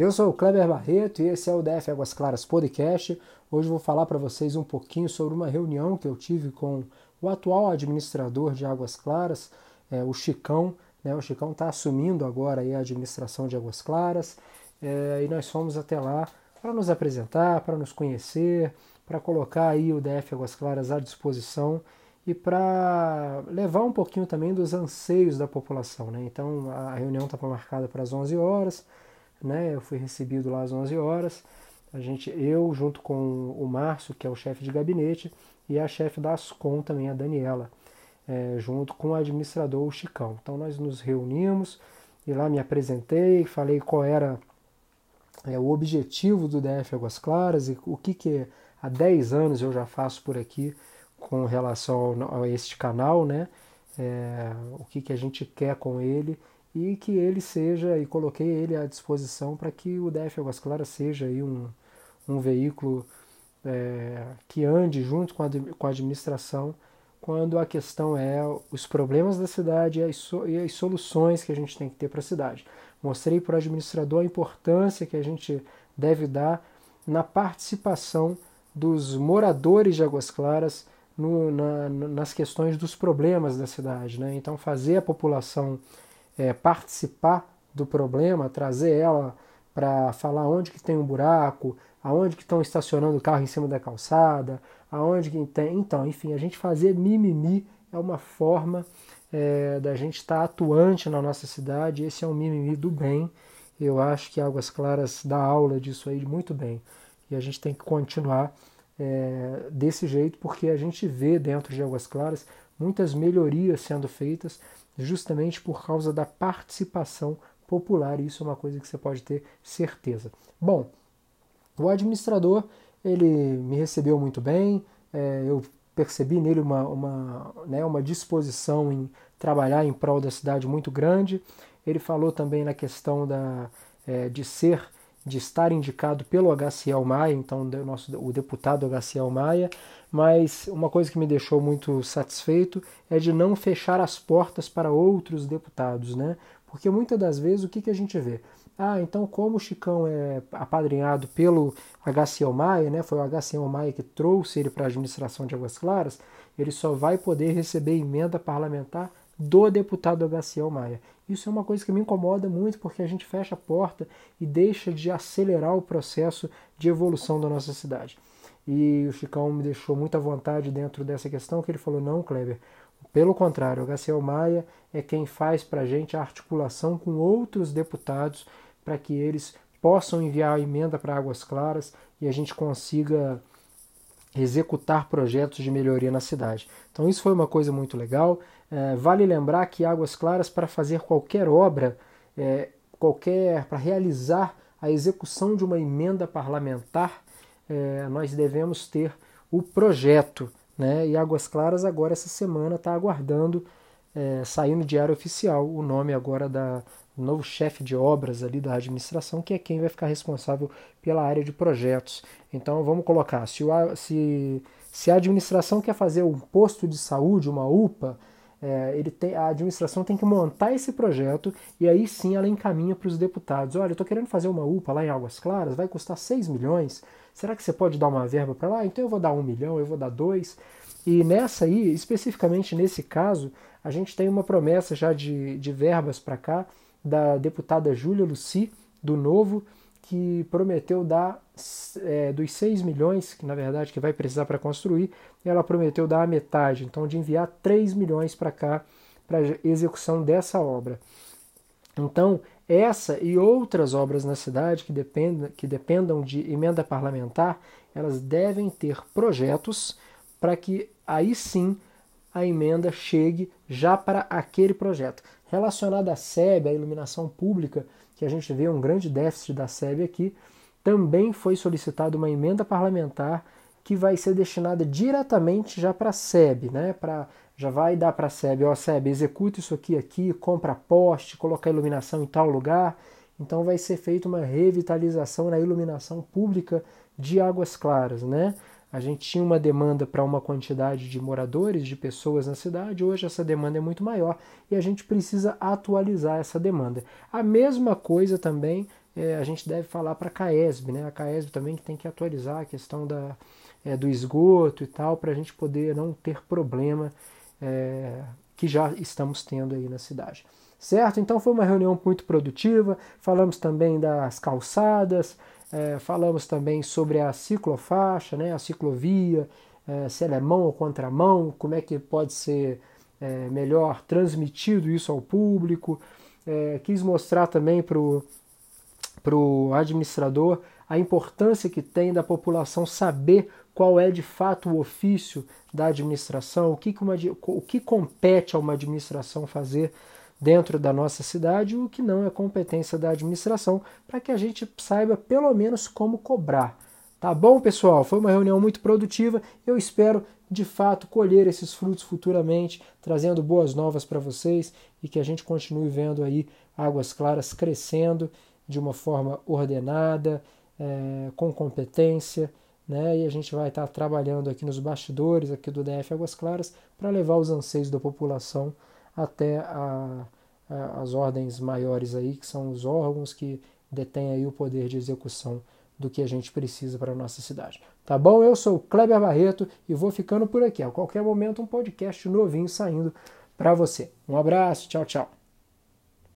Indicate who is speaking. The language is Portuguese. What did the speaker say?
Speaker 1: Eu sou o Kleber Barreto e esse é o DF Águas Claras Podcast. Hoje vou falar para vocês um pouquinho sobre uma reunião que eu tive com o atual administrador de Águas Claras, é, o Chicão. Né? O Chicão está assumindo agora a administração de Águas Claras é, e nós fomos até lá para nos apresentar, para nos conhecer, para colocar aí o DF Águas Claras à disposição e para levar um pouquinho também dos anseios da população. Né? Então a reunião estava marcada para as 11 horas né? Eu fui recebido lá às 11 horas. A gente, eu junto com o Márcio, que é o chefe de gabinete, e a chefe da Ascom também, a Daniela, é, junto com o administrador, o Chicão. Então nós nos reunimos e lá me apresentei, falei qual era é, o objetivo do DF Águas Claras e o que, que há 10 anos eu já faço por aqui com relação a este canal, né? É, o que, que a gente quer com ele e que ele seja, e coloquei ele à disposição para que o DF Águas Claras seja aí um, um veículo é, que ande junto com a, com a administração quando a questão é os problemas da cidade e as, e as soluções que a gente tem que ter para a cidade. Mostrei para o administrador a importância que a gente deve dar na participação dos moradores de Águas Claras no, na, nas questões dos problemas da cidade. Né? Então, fazer a população é, participar do problema, trazer ela para falar onde que tem um buraco, aonde que estão estacionando o carro em cima da calçada, aonde que tem. Então, enfim, a gente fazer mimimi é uma forma é, da gente estar tá atuante na nossa cidade. Esse é um mimimi do bem. Eu acho que Águas Claras dá aula disso aí muito bem. E a gente tem que continuar é, desse jeito, porque a gente vê dentro de Águas Claras muitas melhorias sendo feitas justamente por causa da participação popular. E isso é uma coisa que você pode ter certeza. Bom, o administrador ele me recebeu muito bem, é, eu percebi nele uma, uma, né, uma disposição em trabalhar em prol da cidade muito grande. Ele falou também na questão da, é, de ser de estar indicado pelo HCL Maia, então o, nosso, o deputado HCL Maia, mas uma coisa que me deixou muito satisfeito é de não fechar as portas para outros deputados, né? Porque muitas das vezes o que, que a gente vê? Ah, então como o Chicão é apadrinhado pelo HCL Maia, né? Foi o HCL Maia que trouxe ele para a administração de Águas Claras, ele só vai poder receber emenda parlamentar do deputado HCL Maia. Isso é uma coisa que me incomoda muito porque a gente fecha a porta e deixa de acelerar o processo de evolução da nossa cidade. E o Chicão me deixou muita vontade dentro dessa questão, que ele falou, não, Kleber, pelo contrário, o HCL Maia é quem faz para a gente a articulação com outros deputados para que eles possam enviar a emenda para Águas Claras e a gente consiga executar projetos de melhoria na cidade. Então isso foi uma coisa muito legal. É, vale lembrar que Águas Claras, para fazer qualquer obra, é, qualquer para realizar a execução de uma emenda parlamentar, é, nós devemos ter o projeto. Né? E Águas Claras agora essa semana está aguardando é, sair no Diário Oficial o nome agora da novo chefe de obras ali da administração, que é quem vai ficar responsável pela área de projetos. Então vamos colocar, se, o, se, se a administração quer fazer um posto de saúde, uma UPA, é, ele tem, a administração tem que montar esse projeto e aí sim ela encaminha para os deputados. Olha, eu estou querendo fazer uma UPA lá em Águas Claras, vai custar 6 milhões. Será que você pode dar uma verba para lá? Então eu vou dar um milhão, eu vou dar dois. E nessa aí, especificamente nesse caso, a gente tem uma promessa já de, de verbas para cá da deputada Júlia Luci, do Novo, que prometeu dar é, dos 6 milhões, que na verdade que vai precisar para construir, ela prometeu dar a metade, então de enviar 3 milhões para cá para execução dessa obra. Então, essa e outras obras na cidade que dependam, que dependam de emenda parlamentar, elas devem ter projetos para que aí sim a emenda chegue já para aquele projeto. Relacionado à SEB, a iluminação pública, que a gente vê um grande déficit da SEB aqui, também foi solicitada uma emenda parlamentar que vai ser destinada diretamente já para a SEB, né? Pra, já vai dar para a SEB, ó, SEB, executa isso aqui, aqui, compra poste, coloca iluminação em tal lugar. Então vai ser feita uma revitalização na iluminação pública de Águas Claras, né? A gente tinha uma demanda para uma quantidade de moradores, de pessoas na cidade, hoje essa demanda é muito maior e a gente precisa atualizar essa demanda. A mesma coisa também é, a gente deve falar para a CAESB, né? A CAESB também tem que atualizar a questão da, é, do esgoto e tal, para a gente poder não ter problema é, que já estamos tendo aí na cidade. Certo? Então foi uma reunião muito produtiva. Falamos também das calçadas, é, falamos também sobre a ciclofaixa, né, a ciclovia, é, se ela é mão ou contramão, como é que pode ser é, melhor transmitido isso ao público. É, quis mostrar também para o administrador a importância que tem da população saber qual é de fato o ofício da administração, o que, que uma, o que compete a uma administração fazer dentro da nossa cidade, o que não é competência da administração, para que a gente saiba pelo menos como cobrar. Tá bom, pessoal? Foi uma reunião muito produtiva. Eu espero de fato colher esses frutos futuramente, trazendo boas novas para vocês e que a gente continue vendo aí Águas Claras crescendo de uma forma ordenada, é, com competência, né? E a gente vai estar trabalhando aqui nos bastidores aqui do DF Águas Claras para levar os anseios da população até a, a, as ordens maiores aí, que são os órgãos que detêm aí o poder de execução do que a gente precisa para a nossa cidade. Tá bom? Eu sou o Kleber Barreto e vou ficando por aqui. A qualquer momento um podcast novinho saindo para você. Um abraço, tchau, tchau.